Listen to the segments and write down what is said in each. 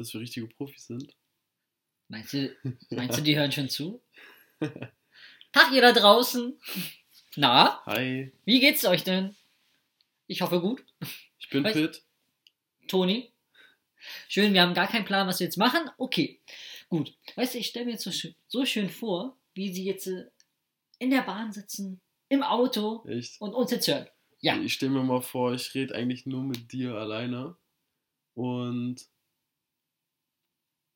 dass wir richtige Profis sind? Meinst du, meinst du, die hören schon zu? Tag, ihr da draußen. Na, Hi, wie geht's euch denn? Ich hoffe gut. ich bin Weiß- Pitt. Toni? Schön, wir haben gar keinen Plan, was wir jetzt machen. Okay, gut. Weißt du, ich stelle mir jetzt so schön, so schön vor, wie sie jetzt äh, in der Bahn sitzen, im Auto Echt? und uns jetzt hören. Ja. Ich stelle mir mal vor, ich rede eigentlich nur mit dir alleine. Und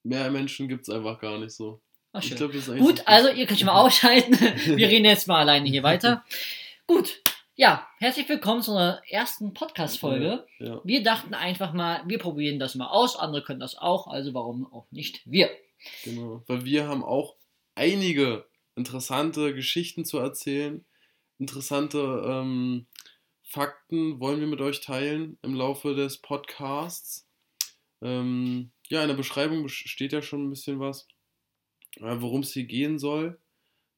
mehr Menschen gibt es einfach gar nicht so. Ach, Ich das ist eigentlich Gut, das also ihr könnt schon mal ausschalten. Wir reden jetzt mal alleine hier weiter. Gut, ja, herzlich willkommen zu unserer ersten Podcast-Folge. Ja, Wir dachten einfach mal, wir probieren das mal aus. Andere können das auch, also warum auch nicht wir? genau. Weil wir haben auch einige interessante Geschichten zu erzählen. Interessante ähm, Fakten wollen wir mit euch teilen im Laufe des Podcasts. Ähm, ja, in der Beschreibung steht ja schon ein bisschen was, äh, worum es hier gehen soll.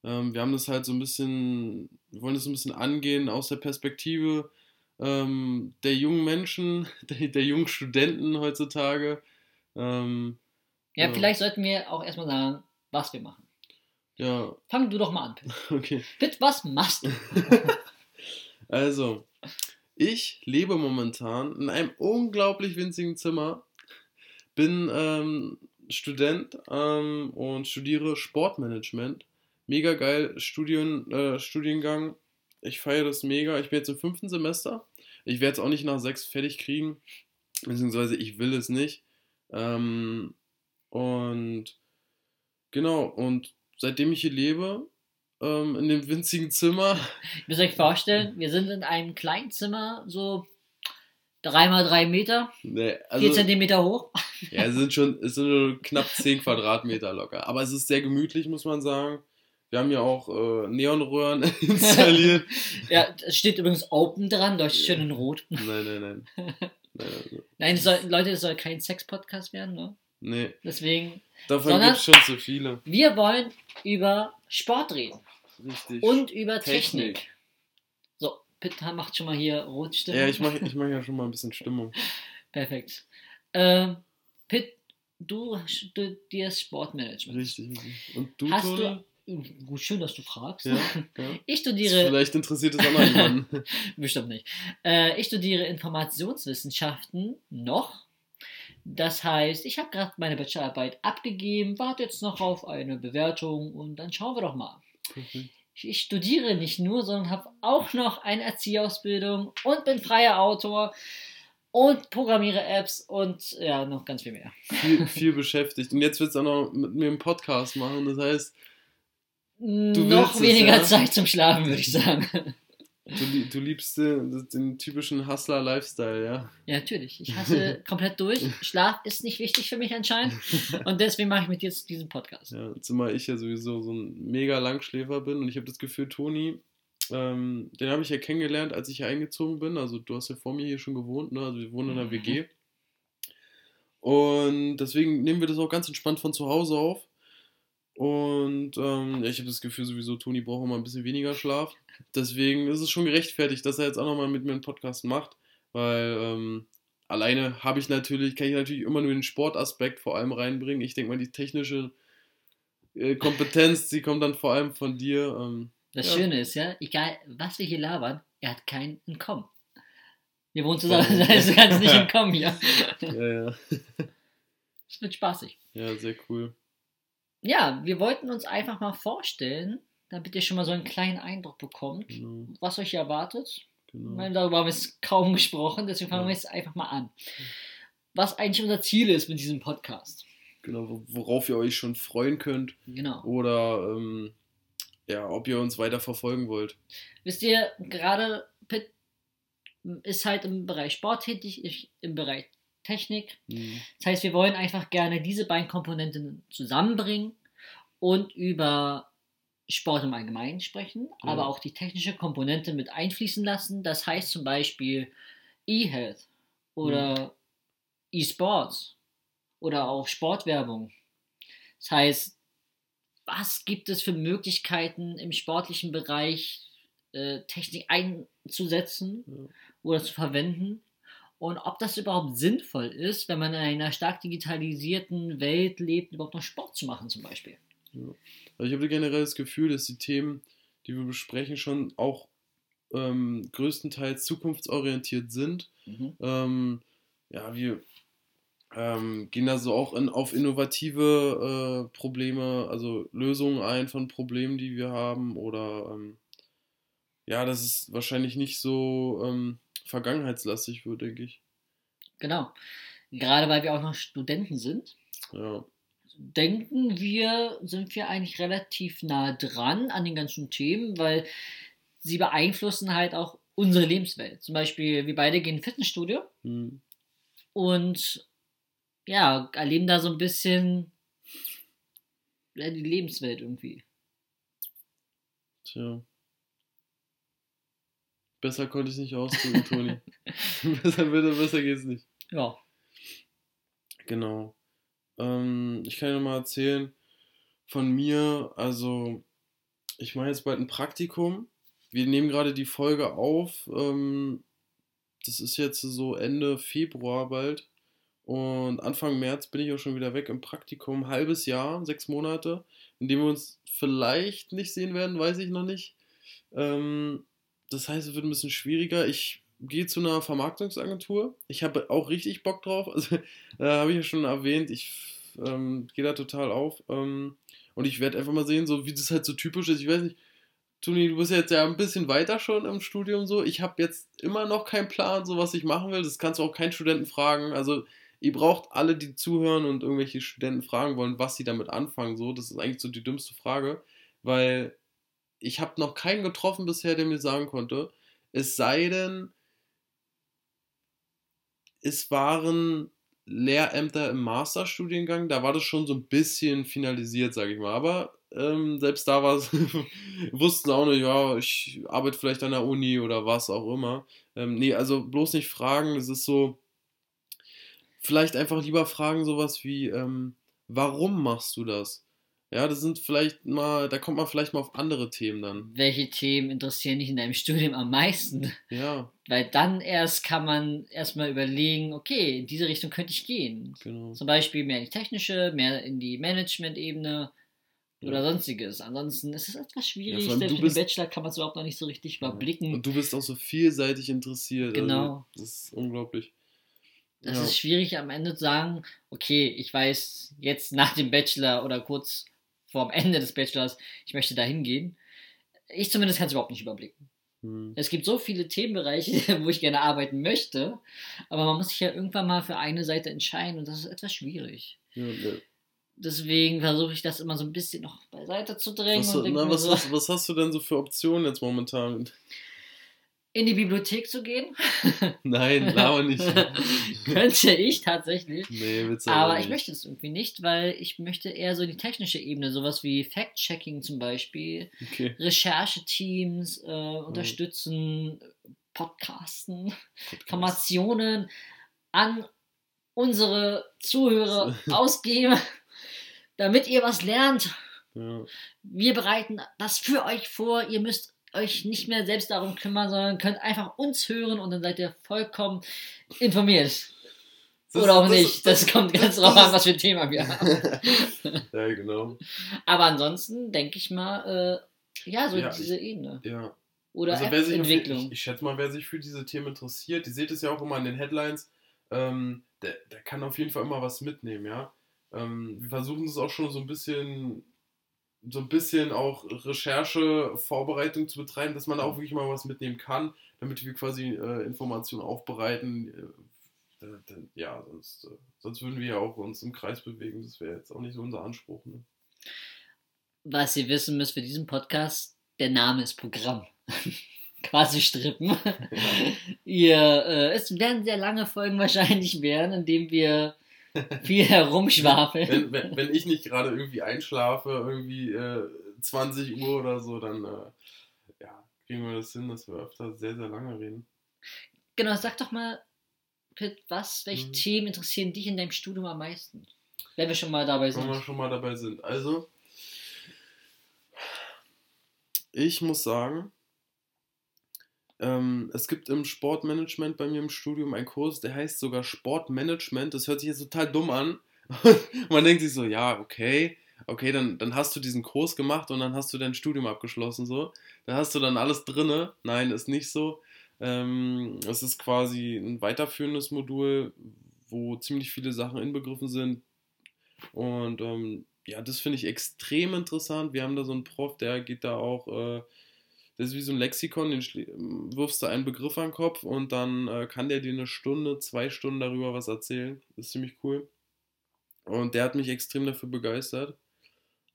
Ähm, wir haben das halt so ein bisschen, wir wollen das ein bisschen angehen aus der Perspektive ähm, der jungen Menschen, der, der jungen Studenten heutzutage. Ähm, Ja, Ja. vielleicht sollten wir auch erstmal sagen, was wir machen. ja, Fang du doch mal an, Pitt. okay. Pitt, was machst du? Also, ich lebe momentan in einem unglaublich winzigen Zimmer, bin ähm, Student ähm, und studiere Sportmanagement. Mega geil Studien, äh, Studiengang. Ich feiere das mega. Ich bin jetzt im fünften Semester. Ich werde es auch nicht nach sechs fertig kriegen, beziehungsweise ich will es nicht. Ähm, und genau, und seitdem ich hier lebe, ähm, in dem winzigen Zimmer, Ihr müsst euch vorstellen, wir sind in einem kleinen Zimmer, so 3 mal 3 Meter, Nee, 4 also, Zentimeter hoch. ja, es sind schon, es sind nur knapp 10 Quadratmeter locker. Aber es ist sehr gemütlich, muss man sagen. Wir haben ja auch äh, Neonröhren installiert. Ja, es steht übrigens Open dran, deutsch schön in Rot. nein, nein, nein. nein also, Nein, soll, Leute, es soll kein Sex-Podcast werden, ne? nee, Deswegen, davon gibt es schon zu viele. wir wollen über Sport reden Richtig. und über Technik. Technik. Pitt macht schon mal hier Rotstimme. Ja, ich mache ich mach ja schon mal ein bisschen Stimmung. Perfekt. Ähm, Pitt, du studierst Sportmanagement. Richtig, richtig. Und du, Hast du. Gut, schön, dass du fragst. Ja, ja. Ich studiere. Vielleicht interessiert es auch noch jemanden. Bestimmt nicht. Äh, ich studiere Informationswissenschaften noch. Das heißt, ich habe gerade meine Bachelorarbeit abgegeben, warte jetzt noch auf eine Bewertung und dann schauen wir doch mal. Ich, ich studiere nicht nur, sondern habe auch noch eine Erzieherausbildung und bin freier Autor und programmiere Apps und ja, noch ganz viel mehr. viel, viel beschäftigt. Und jetzt willst du auch noch mit mir einen Podcast machen. Das heißt, noch willst es, weniger ja? Zeit zum Schlafen, würde ich sagen. Du, du liebst den, den typischen Hustler-Lifestyle, ja? Ja, natürlich. Ich hasse komplett durch. Schlaf ist nicht wichtig für mich anscheinend. Und deswegen mache ich mit dir jetzt diesen Podcast. Ja, zumal ich ja sowieso so ein mega Langschläfer bin und ich habe das Gefühl, Toni, ähm, den habe ich ja kennengelernt, als ich hier eingezogen bin. Also du hast ja vor mir hier schon gewohnt, ne? Also wir wohnen in einer Mhm. WG. Und deswegen nehmen wir das auch ganz entspannt von zu Hause auf. Und ähm, ich habe das Gefühl, sowieso, Toni braucht immer ein bisschen weniger Schlaf. Deswegen ist es schon gerechtfertigt, dass er jetzt auch nochmal mit mir einen Podcast macht. Weil ähm, alleine habe ich natürlich, kann ich natürlich immer nur den Sportaspekt vor allem reinbringen. Ich denke mal, die technische äh, Kompetenz, die kommt dann vor allem von dir. Ähm, Das Ja. Schöne ist ja, egal was wir hier labern, er hat kein Entkommen. Wir wohnen zusammen, das heißt, du kannst nicht entkommen hier. ja, ja. Es wird spaßig. ja, sehr cool. Ja, wir wollten uns einfach mal vorstellen, damit ihr schon mal so einen kleinen Eindruck bekommt, Genau, was euch erwartet. Genau. meine, darüber haben wir jetzt kaum gesprochen, deswegen fangen Ja. wir jetzt einfach mal an. Was eigentlich unser Ziel ist mit diesem Podcast. genau, wo- worauf ihr euch schon freuen könnt. Genau. Oder ähm, ja, ob ihr uns weiter verfolgen wollt. Wisst ihr, gerade Pitt ist halt im Bereich Sport tätig, ich im Bereich Technik. Mhm. Das heißt, wir wollen einfach gerne diese beiden Komponenten zusammenbringen und über Sport im Allgemeinen sprechen, Ja. aber auch die technische Komponente mit einfließen lassen. Das heißt zum Beispiel E-Health oder E-Sports oder auch Sportwerbung. Das heißt, was gibt es für Möglichkeiten im sportlichen Bereich, äh, Technik einzusetzen Ja. oder zu verwenden? Und ob das überhaupt sinnvoll ist, wenn man in einer stark digitalisierten Welt lebt, überhaupt noch Sport zu machen zum Beispiel. Ja. Also ich habe generell das Gefühl, dass die Themen, die wir besprechen, schon auch ähm, größtenteils zukunftsorientiert sind. Mhm. Ähm, ja, wir ähm, gehen da so auch in, auf innovative äh, Probleme, also Lösungen ein von Problemen, die wir haben. Oder ähm, ja, das ist wahrscheinlich nicht so ähm, vergangenheitslastig wird, denke ich. Genau. Gerade weil wir auch noch Studenten sind, Ja. denken wir, sind wir eigentlich relativ nah dran an den ganzen Themen, weil sie beeinflussen halt auch unsere Lebenswelt. Zum Beispiel, wir beide gehen ins Fitnessstudio Hm. und ja, erleben da so ein bisschen die Lebenswelt irgendwie. Tja. Besser konnte ich nicht ausdrücken, Toni. besser, besser, besser geht's nicht. Ja. Genau. Ähm, ich kann dir mal erzählen von mir. Also, ich mache jetzt bald ein Praktikum. Wir nehmen gerade die Folge auf. Ähm, das ist jetzt so Ende Februar bald. Und Anfang März bin ich auch schon wieder weg im Praktikum. Halbes Jahr, sechs Monate, in dem wir uns vielleicht nicht sehen werden, weiß ich noch nicht. Ähm, das heißt, es wird ein bisschen schwieriger. Ich gehe zu einer Vermarktungsagentur. Ich habe auch richtig Bock drauf. Also, da habe ich ja schon erwähnt, ich ähm, gehe da total auf. Ähm, und ich werde einfach mal sehen, so wie das halt so typisch ist. Ich weiß nicht, Toni, du bist jetzt ja ein bisschen weiter schon im Studium so. Ich habe jetzt immer noch keinen Plan, so was ich machen will. Das kannst du auch keinen Studenten fragen. Also ihr braucht alle, die zuhören und irgendwelche Studenten fragen wollen, was sie damit anfangen. So, das ist eigentlich so die dümmste Frage, weil ich habe noch keinen getroffen bisher, der mir sagen konnte. Es sei denn, es waren Lehrämter im Masterstudiengang, da war das schon so ein bisschen finalisiert, sage ich mal. Aber ähm, selbst da war es, wussten auch nicht, ja, ich arbeite vielleicht an der Uni oder was auch immer. Ähm, nee, also bloß nicht fragen, es ist so, vielleicht einfach lieber fragen sowas wie, ähm, warum machst du das? Ja, das sind vielleicht mal, da kommt man vielleicht mal auf andere Themen dann. Welche Themen interessieren dich in deinem Studium am meisten? Ja, Weil dann erst kann man erstmal überlegen, okay, in diese Richtung könnte ich gehen. genau. Zum Beispiel mehr in die technische, mehr in die Management-Ebene oder Ja. sonstiges. Ansonsten ist es etwas Ja, schwierig. Selbst du für den Bachelor kann man es überhaupt noch nicht so richtig überblicken. Und du bist auch so vielseitig interessiert. Genau. Also, das ist unglaublich. Es Ja. ist schwierig am Ende zu sagen, okay, ich weiß jetzt nach dem Bachelor oder kurz vorm Ende des Bachelors, ich möchte da hingehen. Ich zumindest kann es überhaupt nicht überblicken. Hm. Es gibt so viele Themenbereiche, wo ich gerne arbeiten möchte, aber man muss sich ja irgendwann mal für eine Seite entscheiden und das ist etwas schwierig. Ja, ja. Deswegen versuche ich das immer so ein bisschen noch beiseite zu drängen Was, na, was, so, hast, was hast du denn so für Optionen jetzt momentan? In die Bibliothek zu gehen, Nein, laber nicht. könnte ich tatsächlich. nee, du Aber nicht. ich möchte das irgendwie nicht, weil ich möchte eher so in die technische Ebene, sowas wie Fact-Checking zum Beispiel, Okay. Rechercheteams äh, Mhm. unterstützen, Podcasten, Podcast. Informationen an unsere Zuhörer ausgeben, damit ihr was lernt. Ja. Wir bereiten das für euch vor. Ihr müsst euch nicht mehr selbst darum kümmern, sondern könnt einfach uns hören und dann seid ihr vollkommen informiert. Das- Oder auch das- nicht. Das, kommt ganz das drauf an, was für ein Thema wir haben. ja, genau. Aber ansonsten denke ich mal, äh, ja, so Ja, diese Ebene. Ja. Oder Also wer sich auf, App-Entwicklung. ich, ich schätze mal, wer sich für diese Themen interessiert, ihr seht es ja auch immer in den Headlines, ähm, der, der kann auf jeden Fall immer was mitnehmen, ja. Ähm, wir versuchen es auch schon so ein bisschen, so ein bisschen auch Recherche, Vorbereitung zu betreiben, dass man auch wirklich mal was mitnehmen kann, damit wir quasi äh, Informationen aufbereiten. Äh, ja, sonst, äh, sonst würden wir ja auch uns im Kreis bewegen. Das wäre jetzt auch nicht so unser Anspruch. Ne? Was ihr wissen müsst für diesen Podcast, der Name ist Programm. Quasi strippen. ihr, äh, es werden sehr lange Folgen wahrscheinlich werden, in denen wir viel herumschwafeln. wenn, wenn, wenn ich nicht gerade irgendwie einschlafe, irgendwie äh, 20 Uhr oder so, dann äh, ja, kriegen wir das hin, dass wir öfter sehr, sehr lange reden. Genau, sag doch mal, Pitt, was, welche Mhm. Themen interessieren dich in deinem Studium am meisten? Wenn wir schon mal dabei Wenn wir sind. schon mal dabei sind. Also, ich muss sagen, Ähm, es gibt im Sportmanagement bei mir im Studium einen Kurs, der heißt sogar Sportmanagement. Das hört sich jetzt total dumm an. Man denkt sich so, ja, okay, okay, dann, dann hast du diesen Kurs gemacht und dann hast du dein Studium abgeschlossen, so. Da hast du dann alles drinne. Nein, ist nicht so. Ähm, es ist quasi ein weiterführendes Modul, wo ziemlich viele Sachen inbegriffen sind. Und ähm, ja, das finde ich extrem interessant. Wir haben da so einen Prof, der geht da auch, äh, das ist wie so ein Lexikon, den wirfst du einen Begriff an den Kopf und dann äh, kann der dir eine Stunde, zwei Stunden darüber was erzählen. Das ist ziemlich cool. Und der hat mich extrem dafür begeistert.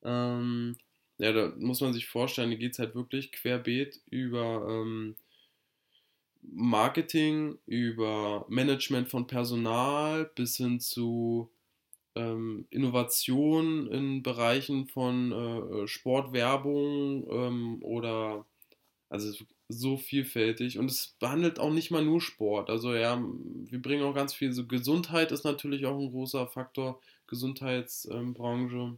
Ähm, ja, da muss man sich vorstellen, da geht es halt wirklich querbeet über ähm, Marketing, über Management von Personal bis hin zu ähm, Innovation in Bereichen von äh, Sportwerbung ähm, oder also so vielfältig und es behandelt auch nicht mal nur Sport. Also ja, wir bringen auch ganz viel, so Gesundheit ist natürlich auch ein großer Faktor, Gesundheitsbranche.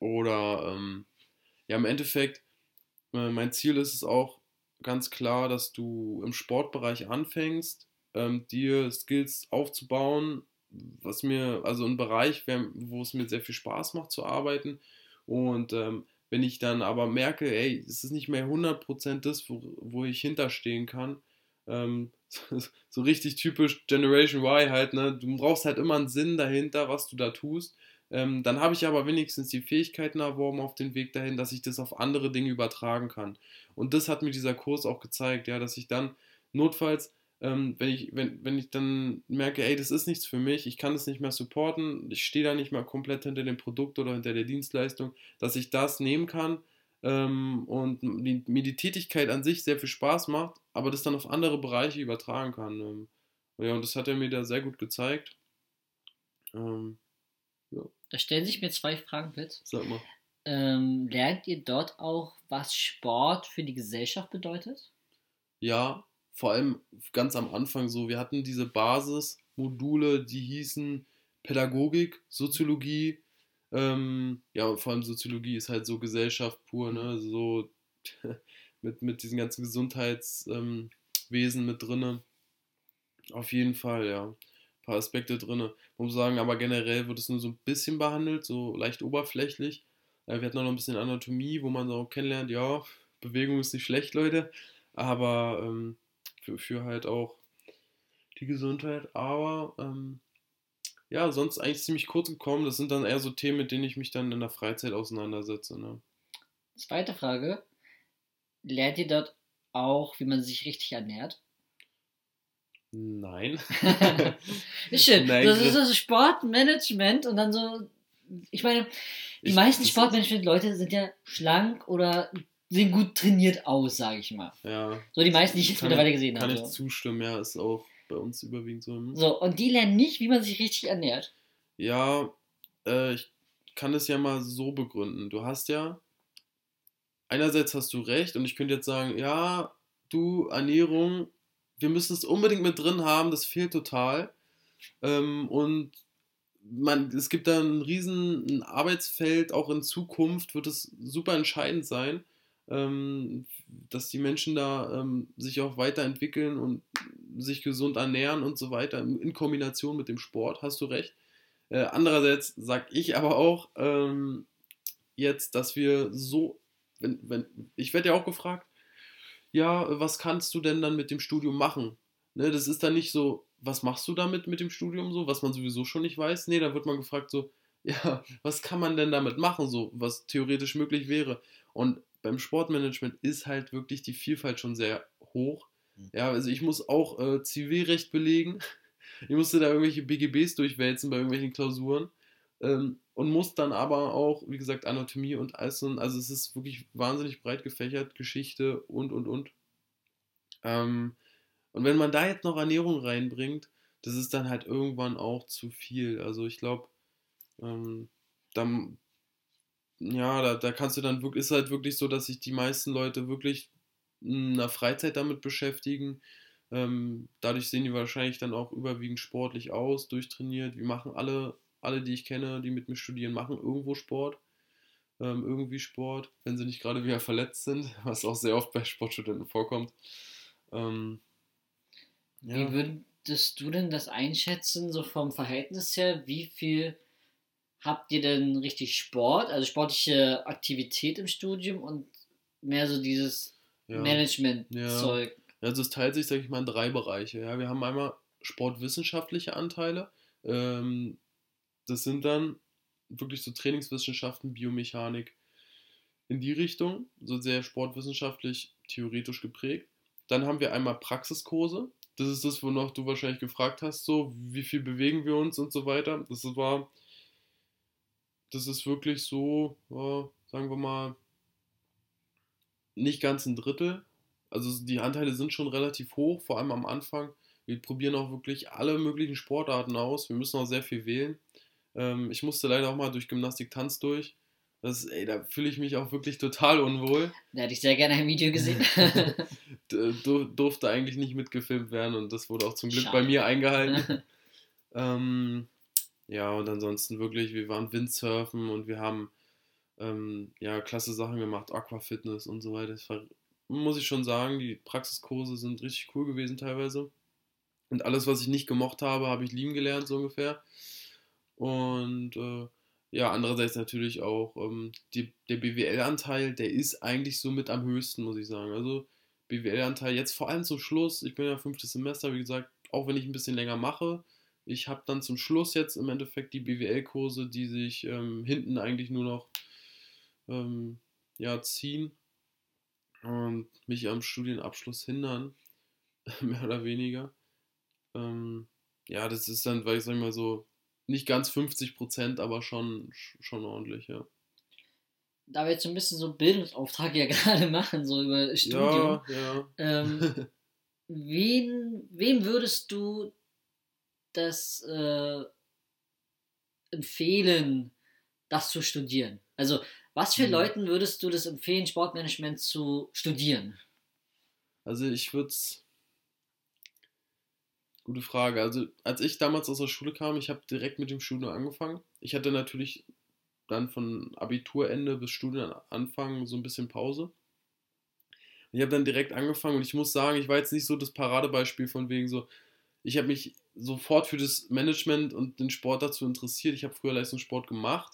oder ähm, ja, im Endeffekt, äh, mein Ziel ist es auch ganz klar, dass du im Sportbereich anfängst, ähm, dir Skills aufzubauen, was mir, also ein Bereich, wo es mir sehr viel Spaß macht zu arbeiten. Und ähm, wenn ich dann aber merke, ey, es ist nicht mehr 100% das, wo, wo ich hinterstehen kann, ähm, so richtig typisch Generation Y halt, ne? Du brauchst halt immer einen Sinn dahinter, was du da tust. Ähm, dann habe ich aber wenigstens die Fähigkeiten erworben auf den Weg dahin, dass ich das auf andere Dinge übertragen kann. Und das hat mir dieser Kurs auch gezeigt, ja, dass ich dann notfalls ähm, wenn, ich, wenn, wenn ich dann merke, ey, das ist nichts für mich, ich kann das nicht mehr supporten, ich stehe da nicht mehr komplett hinter dem Produkt oder hinter der Dienstleistung, dass ich das nehmen kann ähm, und die, mir die Tätigkeit an sich sehr viel Spaß macht, aber das dann auf andere Bereiche übertragen kann. Ähm, ja, und das hat er mir da sehr gut gezeigt. Ähm, ja. Da stellen sich mir zwei Fragen, Fitz. Sag mal. Ähm, lernt ihr dort auch, was Sport für die Gesellschaft bedeutet? Ja, vor allem ganz am Anfang so, wir hatten diese Basismodule, die hießen Pädagogik, Soziologie, ähm, ja, vor allem Soziologie ist halt so Gesellschaft pur, ne, so mit, mit diesen ganzen Gesundheitswesen ähm, mit drinne. Auf jeden Fall, ja. Ein paar Aspekte drinne. Muss sagen, aber generell wird es nur so ein bisschen behandelt, so leicht oberflächlich. Äh, wir hatten auch noch ein bisschen Anatomie, wo man so kennenlernt, ja, Bewegung ist nicht schlecht, Leute. Aber ähm, für, für halt auch die Gesundheit. Aber ähm, ja, sonst eigentlich ziemlich kurz gekommen. Das sind dann eher so Themen, mit denen ich mich dann in der Freizeit auseinandersetze. Ne? Zweite Frage. Lernt ihr dort auch, wie man sich richtig ernährt? Nein. ist schön. Nein, das ist so Sportmanagement und dann so. Ich meine, die ich, meisten Sportmanagement-Leute sind ja schlank oder sehen gut trainiert aus, sage ich mal. Ja. So die meisten, die ich jetzt mittlerweile gesehen habe. Kann ich zustimmen, ja, ist auch bei uns überwiegend so. Hm? So, und die lernen nicht, wie man sich richtig ernährt. Ja, äh, ich kann es ja mal so begründen. Du hast ja, einerseits hast du recht und ich könnte jetzt sagen, ja, du, Ernährung, wir müssen es unbedingt mit drin haben, das fehlt total. Ähm, und man, es gibt da ein riesen Arbeitsfeld, auch in Zukunft wird es super entscheidend sein ähm, dass die Menschen da ähm, sich auch weiterentwickeln und sich gesund ernähren und so weiter, in Kombination mit dem Sport, hast du recht. Äh, andererseits sage ich aber auch ähm, jetzt, dass wir so, wenn, wenn, ich werde ja auch gefragt, ja, was kannst du denn dann mit dem Studium machen? Ne, das ist dann nicht so, was machst du damit mit dem Studium so, was man sowieso schon nicht weiß. Nee, da wird man gefragt so, ja, was kann man denn damit machen, so, was theoretisch möglich wäre. Und beim Sportmanagement ist halt wirklich die Vielfalt schon sehr hoch. Mhm. Ja, also ich muss auch äh, Zivilrecht belegen. Ich musste da irgendwelche BGBs durchwälzen bei irgendwelchen Klausuren. Ähm, und muss dann aber auch, wie gesagt, Anatomie und alles. Also es ist wirklich wahnsinnig breit gefächert, Geschichte und, und, und. Ähm, und wenn man da jetzt noch Ernährung reinbringt, das ist dann halt irgendwann auch zu viel. Also ich glaube, ähm, dann, ja, da, da kannst du dann wirklich, ist halt wirklich so, dass sich die meisten Leute wirklich in der Freizeit damit beschäftigen. Ähm, dadurch sehen die wahrscheinlich dann auch überwiegend sportlich aus, durchtrainiert. Wir machen alle, alle, die ich kenne, die mit mir studieren, machen irgendwo Sport. Ähm, irgendwie Sport, wenn sie nicht gerade wieder verletzt sind, was auch sehr oft bei Sportstudenten vorkommt. Ähm, ja. Wie würdest du denn das einschätzen, so vom Verhältnis her? Wie viel habt ihr denn richtig Sport, also sportliche Aktivität im Studium und mehr so dieses ja. Management-Zeug? Ja. Also es teilt sich, sag ich mal, in drei Bereiche. Ja, wir haben einmal sportwissenschaftliche Anteile. Ähm, das sind dann wirklich so Trainingswissenschaften, Biomechanik in die Richtung, so sehr sportwissenschaftlich, theoretisch geprägt. Dann haben wir einmal Praxiskurse. Das ist das, wonach du wahrscheinlich gefragt hast, so wie viel bewegen wir uns und so weiter. Das war, das ist wirklich so, ja, sagen wir mal, nicht ganz ein Drittel. Also die Anteile sind schon relativ hoch, vor allem am Anfang. Wir probieren auch wirklich alle möglichen Sportarten aus. Wir müssen auch sehr viel wählen. Ähm, ich musste leider auch mal durch Gymnastik Tanz durch. Das, ey, da fühle ich mich auch wirklich total unwohl. Da hätte ich sehr gerne ein Video gesehen. du, durfte eigentlich nicht mitgefilmt werden und das wurde auch zum Glück Schade. bei mir eingehalten. ähm, ja, und ansonsten wirklich, wir waren Windsurfen und wir haben ähm, ja klasse Sachen gemacht, Aquafitness und so weiter. Das war, muss ich schon sagen, die Praxiskurse sind richtig cool gewesen teilweise. Und alles, was ich nicht gemocht habe, habe ich lieben gelernt, so ungefähr. Und äh, ja, andererseits natürlich auch ähm, die, der BWL-Anteil, der ist eigentlich so mit am höchsten, muss ich sagen. Also BWL-Anteil jetzt vor allem zum Schluss, ich bin ja fünftes Semester, wie gesagt, auch wenn ich ein bisschen länger mache, ich habe dann zum Schluss jetzt im Endeffekt die BWL-Kurse, die sich ähm, hinten eigentlich nur noch ähm, ja, ziehen und mich am Studienabschluss hindern, mehr oder weniger. Ähm, ja, das ist dann, weil ich sag mal so, nicht ganz 50 Prozent, aber schon, schon ordentlich, ja. Da wir jetzt so ein bisschen so einen Bildungsauftrag ja gerade machen, so über Studium. Ja, ja. Ähm, wen, wem würdest du das äh, empfehlen, das zu studieren? Also, was für hm. Leuten würdest du das empfehlen, Sportmanagement zu studieren? Also, ich würde es Gute Frage. Also, als ich damals aus der Schule kam, ich habe direkt mit dem Studium angefangen. Ich hatte natürlich dann von Abiturende bis Studienanfang so ein bisschen Pause. Ich habe dann direkt angefangen und ich muss sagen, ich war jetzt nicht so das Paradebeispiel von wegen so, ich habe mich sofort für das Management und den Sport dazu interessiert. Ich habe früher Leistungssport gemacht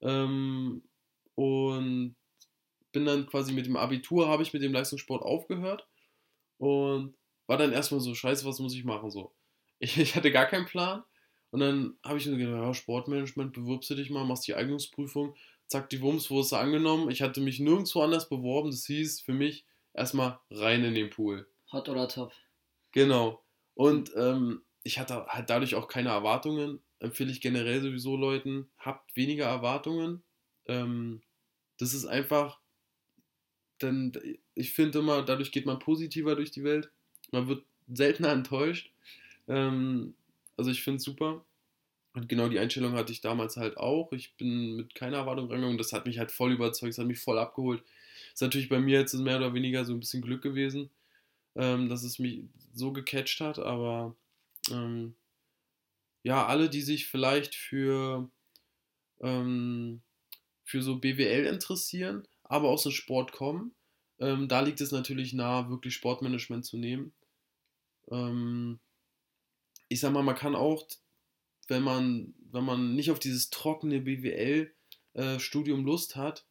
ähm, und bin dann quasi mit dem Abitur, habe ich mit dem Leistungssport aufgehört und war dann erstmal so, scheiße, was muss ich machen? So. Ich, ich hatte gar keinen Plan. Und dann habe ich mir gedacht, ja, Sportmanagement, bewirbst du dich mal, machst die Eignungsprüfung, zack, die Wumms, wo ist du angenommen. Ich hatte mich nirgendwo anders beworben. Das hieß für mich erstmal rein in den Pool. Hot oder top. Genau. Und ähm, ich hatte halt dadurch auch keine Erwartungen. Empfehle ich generell sowieso Leuten, habt weniger Erwartungen. Ähm, das ist einfach, denn ich finde immer, dadurch geht man positiver durch die Welt. Man wird seltener enttäuscht. Ähm, also ich finde es super. Und genau die Einstellung hatte ich damals halt auch. Ich bin mit keiner Erwartung reingegangen. Das hat mich halt voll überzeugt, das hat mich voll abgeholt. Ist natürlich bei mir jetzt mehr oder weniger so ein bisschen Glück gewesen, ähm, dass es mich so gecatcht hat. Aber ähm, ja, alle, die sich vielleicht für, ähm, für so BWL interessieren, aber aus dem Sport kommen, ähm, da liegt es natürlich nahe, wirklich Sportmanagement zu nehmen. Ähm, ich sag mal, man kann auch, wenn man, wenn man nicht auf dieses trockene BWL-Studium äh, Lust hat,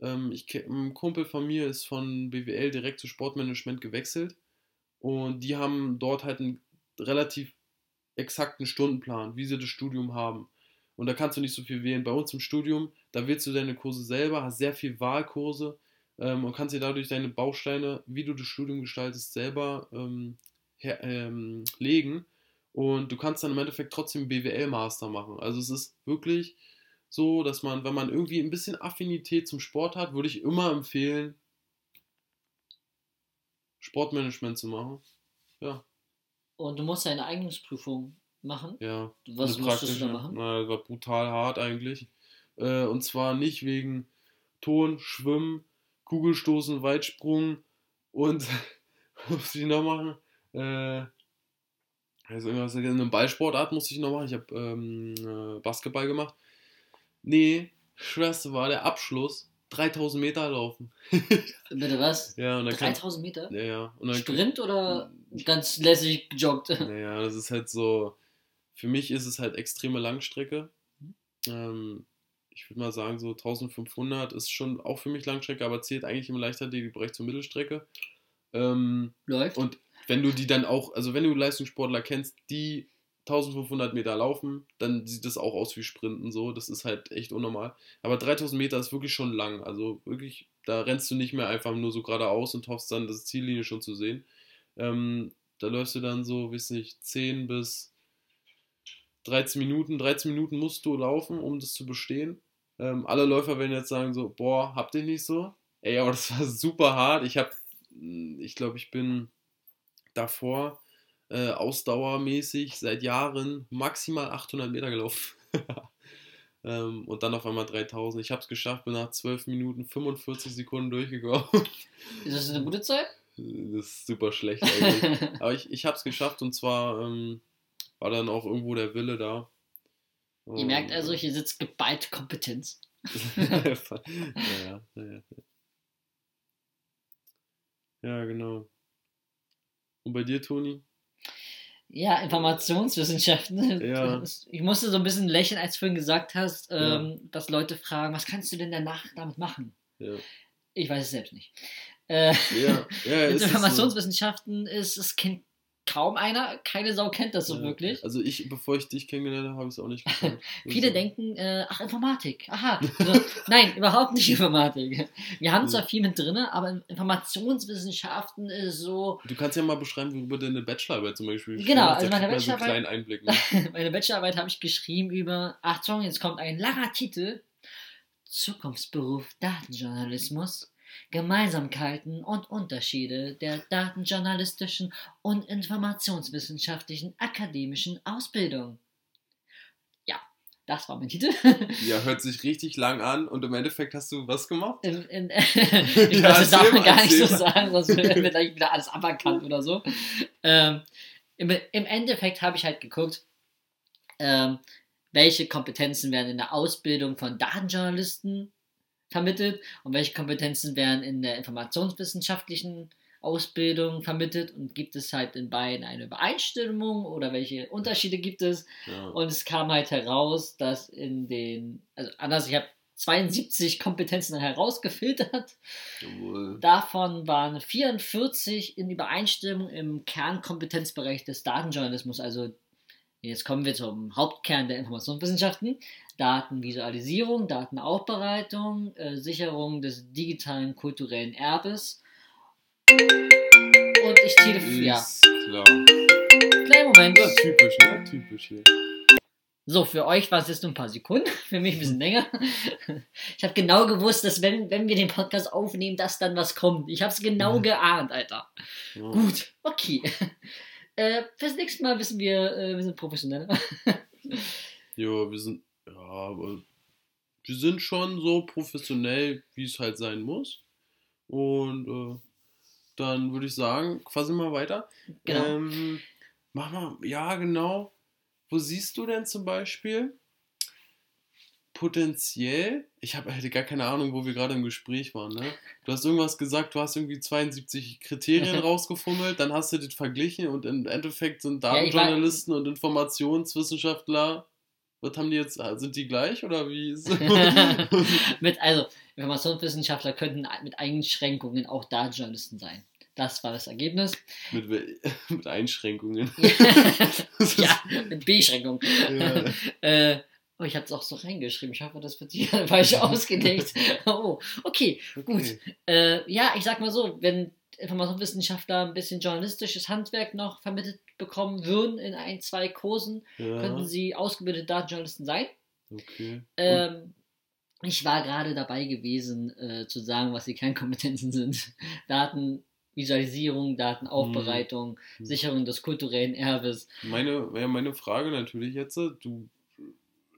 ähm, ich, ein Kumpel von mir ist von BWL direkt zu Sportmanagement gewechselt und die haben dort halt einen relativ exakten Stundenplan, wie sie das Studium haben. Und da kannst du nicht so viel wählen. Bei uns im Studium, da wählst du deine Kurse selber, hast sehr viel Wahlkurse ähm, und kannst dir dadurch deine Bausteine, wie du das Studium gestaltest, selber ähm, her, ähm, legen. Und du kannst dann im Endeffekt trotzdem BWL-Master machen. Also es ist wirklich so, dass man, wenn man irgendwie ein bisschen Affinität zum Sport hat, würde ich immer empfehlen, Sportmanagement zu machen. Ja. Und du musst deine Eignungsprüfung machen? Ja. Was musstest du da machen? Na, das war brutal hart eigentlich. Äh, und zwar nicht wegen Ton, Schwimmen, Kugelstoßen, Weitsprung und was ich noch machen? Äh, also irgendwas in einem Ballsportart musste ich noch machen. Ich habe ähm, äh, Basketball gemacht. Nee, Schwester war der Abschluss 3000 Meter laufen. Bitte was? Ja, und dann kann, 3000 Meter? ja, ja. Und dann, Sprint oder ganz lässig gejoggt? Naja, das ist halt so. Für mich ist es halt extreme Langstrecke. Ähm, ich würde mal sagen, so 1500 ist schon auch für mich Langstrecke, aber zählt eigentlich im Leichtathletik-Bereich zur Mittelstrecke. Ähm, Läuft. und wenn du die dann auch, also wenn du Leistungssportler kennst, die 1500 Meter laufen, dann sieht das auch aus wie Sprinten so. Das ist halt echt unnormal. Aber 3000 Meter ist wirklich schon lang. Also wirklich, da rennst du nicht mehr einfach nur so geradeaus und hoffst dann, das Ziellinie schon zu sehen. Ähm, da läufst du dann so, weiß nicht, 10 bis 13 Minuten. 13 Minuten musst du laufen, um das zu bestehen. Ähm, alle Läufer werden jetzt sagen so, boah, habt ihr nicht so? Ey, aber das war super hart. Ich habe, ich glaube, ich bin davor äh, ausdauermäßig seit Jahren maximal 800 Meter gelaufen. ähm, und dann auf einmal 3000. Ich habe es geschafft, bin nach 12 Minuten 45 Sekunden durchgekommen. Ist das eine gute Zeit? Das ist super schlecht eigentlich. Aber ich, ich habe es geschafft und zwar ähm, war dann auch irgendwo der Wille da. Ihr merkt also, hier sitzt geballte Kompetenz. ja, ja, ja. ja, genau. Und bei dir, Toni? Ja, Informationswissenschaften. Ja. Ich musste so ein bisschen lächeln, als du vorhin gesagt hast, Ja. ähm, dass Leute fragen, was kannst du denn danach damit machen? Ja, Ich weiß es selbst nicht. Äh, ja, ja mit. Informationswissenschaften ist es kennt kaum einer, keine Sau kennt das so Ja. wirklich. Also ich, bevor ich dich kennengelernt habe, habe ich es auch nicht gekannt. Viele Also, denken, äh, ach, Informatik. Aha. Also, nein, überhaupt nicht Informatik. Wir haben zwar Ja. viel mit drin, aber Informationswissenschaften ist so. Du kannst ja mal beschreiben, worüber deine Bachelorarbeit zum Beispiel Genau, also meine so Bachelorarbeit- kleinen Einblick. Ne? Meine Bachelorarbeit habe ich geschrieben über, Achtung, jetzt kommt ein langer Titel: Zukunftsberuf Datenjournalismus. Gemeinsamkeiten und Unterschiede der datenjournalistischen und informationswissenschaftlichen akademischen Ausbildung. Ja, das war mein Titel. Ja, hört sich richtig lang an und im Endeffekt hast du was gemacht? In, in, ich Ja, das darf man gar nicht so sagen, sonst wird gleich wieder alles aberkannt oder so. Ähm, im, Im Endeffekt habe ich halt geguckt, ähm, welche Kompetenzen werden in der Ausbildung von Datenjournalisten vermittelt und welche Kompetenzen werden in der informationswissenschaftlichen Ausbildung vermittelt und gibt es halt in beiden eine Übereinstimmung oder welche Unterschiede gibt es? Ja. Und es kam halt heraus, dass in den, also anders, ich habe 72 Kompetenzen herausgefiltert. Jawohl. Davon waren 44 in Übereinstimmung im Kernkompetenzbereich des Datenjournalismus. Also jetzt kommen wir zum Hauptkern der Informationswissenschaften. Datenvisualisierung, Datenaufbereitung, äh, Sicherung des digitalen kulturellen Erbes. Und ich. Ja, Ist klar. kleinen Moment. Ja, typisch, ne? Typisch hier. So, für euch war es jetzt nur ein paar Sekunden, für mich ein bisschen länger. Ich habe genau gewusst, dass wenn, wenn wir den Podcast aufnehmen, dass dann was kommt. Ich habe es genau Mhm. geahnt, Alter. Ja. Gut, okay. Äh, fürs nächste Mal wissen wir, äh, wir sind professioneller. Ja, wir sind, ja, aber wir sind schon so professionell, wie es halt sein muss. Und äh, dann würde ich sagen, quasi mal weiter. Genau. Ähm, mach mal, ja, genau. Wo siehst du denn zum Beispiel potenziell? Ich habe hätte gar keine Ahnung, wo wir gerade im Gespräch waren. Ne? Du hast irgendwas gesagt, du hast irgendwie 72 Kriterien rausgefummelt, dann hast du das verglichen und im Endeffekt sind Ja, Datenjournalisten und Informationswissenschaftler. Was haben die jetzt? ah, Sind die gleich oder wie? mit, also, Informationswissenschaftler könnten mit Einschränkungen auch Datenjournalisten sein. Das war das Ergebnis. mit, mit Einschränkungen. ja, mit Beschränkungen. Ja. Äh, oh, ich habe es auch so reingeschrieben. Ich hoffe, das wird hier falsch ausgelegt. Oh, okay, gut. Okay. Äh, ja, ich sag mal so, wenn Informationswissenschaftler ein bisschen journalistisches Handwerk noch vermittelt bekommen würden in ein, zwei Kursen, könnten Ja, sie ausgebildete Datenjournalisten sein. okay. Ähm, ich war gerade dabei gewesen, äh, zu sagen, was die Kernkompetenzen sind. Datenvisualisierung, Datenaufbereitung, Mhm. Sicherung des kulturellen Erbes. Meine, ja, meine Frage natürlich jetzt, du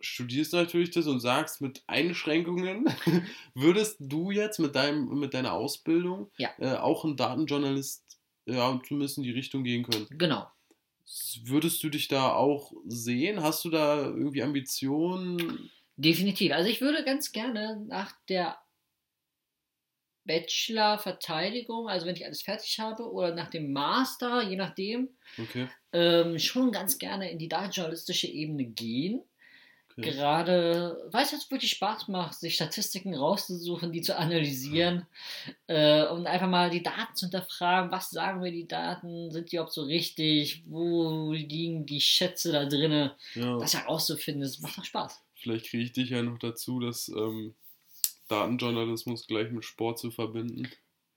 studierst natürlich das und sagst mit Einschränkungen, würdest du jetzt mit, deinem, mit deiner Ausbildung Ja. äh, auch ein Datenjournalist ja, zumindest in die Richtung gehen können? Genau. Würdest du dich da auch sehen? Hast du da irgendwie Ambitionen? Definitiv. Also ich würde ganz gerne nach der Bachelor-Verteidigung, also wenn ich alles fertig habe, oder nach dem Master, je nachdem, Okay. ähm, schon ganz gerne in die datenjournalistische Ebene gehen. Okay. Gerade, weil es jetzt wirklich Spaß macht, sich Statistiken rauszusuchen, die zu analysieren äh, und einfach mal die Daten zu hinterfragen. Was sagen mir die Daten? Sind die überhaupt so richtig? Wo liegen die Schätze da drinnen? Ja. Das herauszufinden, das macht doch Spaß. Vielleicht kriege ich dich ja noch dazu, das ähm, Datenjournalismus gleich mit Sport zu verbinden.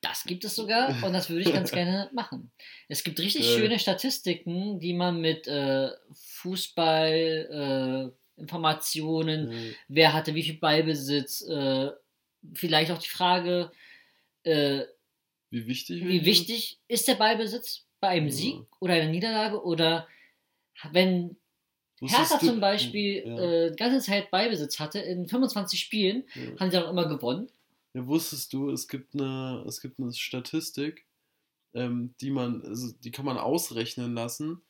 Das gibt es sogar und das würde ich ganz gerne machen. Es gibt richtig Geil. schöne Statistiken, die man mit äh, Fußball, äh, Informationen, Äh, wer hatte wie viel Ballbesitz, äh, vielleicht auch die Frage, äh, wie wichtig? wie wichtig ist der Ballbesitz bei einem Ja. Sieg oder einer Niederlage oder wenn Wusstest Hertha zum Beispiel Ja. äh, die ganze Zeit Ballbesitz hatte, in 25 Spielen Ja. haben sie auch immer gewonnen. Ja, wusstest du, es gibt eine, es gibt eine Statistik, ähm, die man, also die kann man ausrechnen lassen.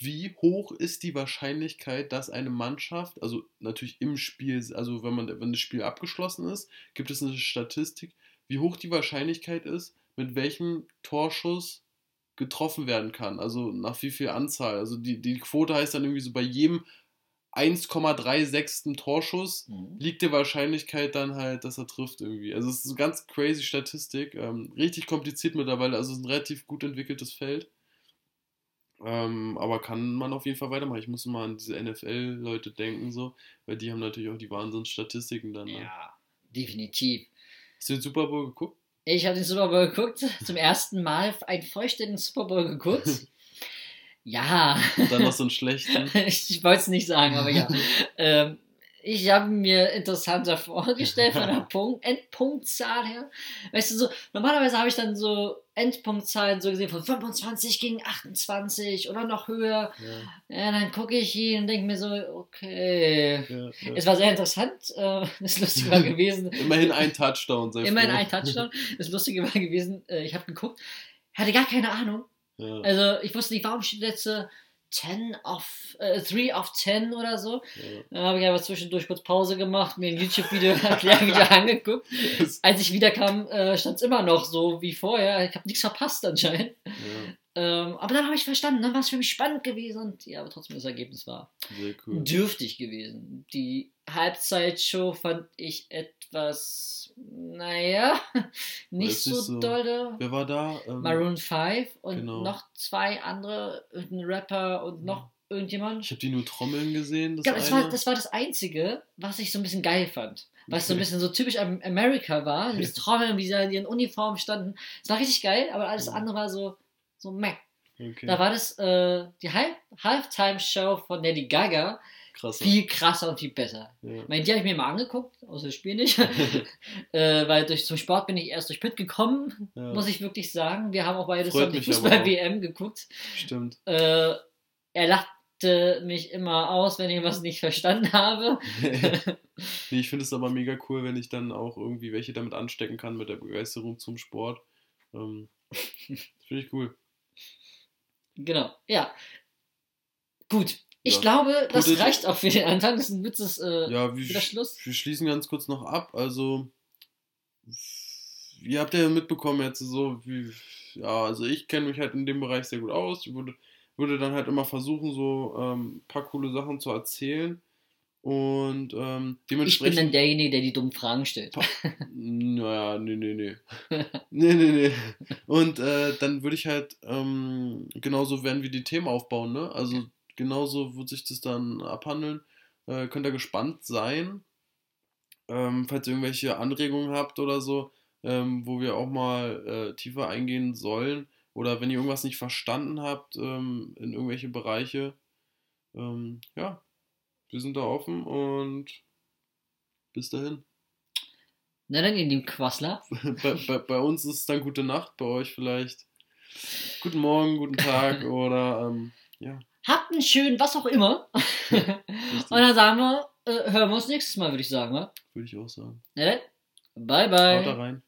Wie hoch ist die Wahrscheinlichkeit, dass eine Mannschaft, also natürlich im Spiel, also wenn man, wenn das Spiel abgeschlossen ist, gibt es eine Statistik, wie hoch die Wahrscheinlichkeit ist, mit welchem Torschuss getroffen werden kann. Also nach wie viel Anzahl. Also die, die Quote heißt dann irgendwie so bei jedem 1,36. Torschuss liegt die Wahrscheinlichkeit dann halt, dass er trifft irgendwie. Also es ist eine ganz crazy Statistik, ähm, richtig kompliziert mittlerweile, also es ist ein relativ gut entwickeltes Feld. Ähm, aber kann man auf jeden Fall weitermachen. Ich muss mal an diese NFL-Leute denken, so, weil die haben natürlich auch die Wahnsinnsstatistiken dann. Ne? Ja, definitiv. Hast du den Super Bowl geguckt? Ich habe den Super Bowl geguckt, zum ersten Mal einen vollständigen Super Bowl geguckt. Ja, Und dann noch so einen schlechten. ich wollte es nicht sagen, aber ja. ähm, ich habe mir interessanter vorgestellt von der Punkt, Endpunktzahl her. Weißt du, so, normalerweise habe ich dann so Endpunktzahlen so gesehen von 25 gegen 28 oder noch höher. Ja, Ja, dann gucke ich hier und denke mir so, okay. ja, ja. Es war sehr interessant. Äh, das Lustige war gewesen, Immerhin ein Touchdown, sei immerhin froh. ein Touchdown. Das Lustige war gewesen, äh, ich habe geguckt, hatte gar keine Ahnung. Also ich wusste nicht, warum steht jetzt äh, 10 of, äh, 3 of 10 oder so. ja. Dann habe ich einfach zwischendurch kurz Pause gemacht, mir ein YouTube-Video Erklärvideo angeguckt. Als ich wiederkam, äh, stand es immer noch so wie vorher. Ich habe nichts verpasst anscheinend. ja, Ähm, aber dann habe ich verstanden, dann war es für mich spannend gewesen und ja, aber trotzdem das Ergebnis war cool. dürftig gewesen. Die Halbzeitshow fand ich etwas, naja, nicht so, so. dolle. Wer war da? Ähm, Maroon 5 und Genau. noch zwei andere, ein Rapper und noch irgendjemand. Ich habe die nur Trommeln gesehen. Das glaube, das war, das war das Einzige, was ich so ein bisschen geil fand. Was so ein bisschen so typisch Am- America war. Dieses Trommeln, wie sie in ihren Uniformen standen. Das war richtig geil, aber alles Mhm. andere war so, so meh. okay. Da war das, äh, die Halb Halftime-Show von Lady Gaga Krass. viel krasser und viel besser. Ja. Ich meine, die habe ich mir mal angeguckt, außer das Spiel nicht. äh, weil durch zum Sport bin ich erst durch Pitt gekommen, Ja, muss ich wirklich sagen. Wir haben auch beide Freut die. Fußball-WM geguckt. Stimmt. Äh, er lachte mich immer aus, wenn ich was nicht verstanden habe. nee, ich finde es aber mega cool, wenn ich dann auch irgendwie welche damit anstecken kann mit der Begeisterung zum Sport. Ähm, finde ich cool. Genau, ja. Gut. Ich Ja. glaube, das Gute- reicht auch für den Anfang. Das ist ein Witzes äh, Ja, wir, Schluss. wir schließen ganz kurz noch ab. Also, ihr habt ja mitbekommen jetzt so, wie, ja, also ich kenne mich halt in dem Bereich sehr gut aus. Ich würde, würde dann halt immer versuchen, so ähm, ein paar coole Sachen zu erzählen. Und ähm, Ich bin dementsprechend. dann derjenige, der die dummen Fragen stellt. Naja, nee, nee, nee. nee, nee, nee. Und äh, dann würde ich halt ähm, genauso werden wir die Themen aufbauen, ne? Also genauso wird sich das dann abhandeln. Äh, könnt ihr gespannt sein. Ähm, falls ihr irgendwelche Anregungen habt oder so, ähm, wo wir auch mal äh, tiefer eingehen sollen. Oder wenn ihr irgendwas nicht verstanden habt ähm, in irgendwelche Bereiche. Ähm, ja, wir sind da offen und bis dahin. Na dann, ihr lieben Quassler. bei, bei, bei uns ist es dann gute Nacht, bei euch vielleicht guten Morgen, guten Tag oder ähm, ja. Habt einen schönen, was auch immer. Und dann sagen wir, äh, hören wir uns nächstes Mal, würde ich sagen. wa? Würde ich auch sagen. Na dann, bye Haut da bye. rein.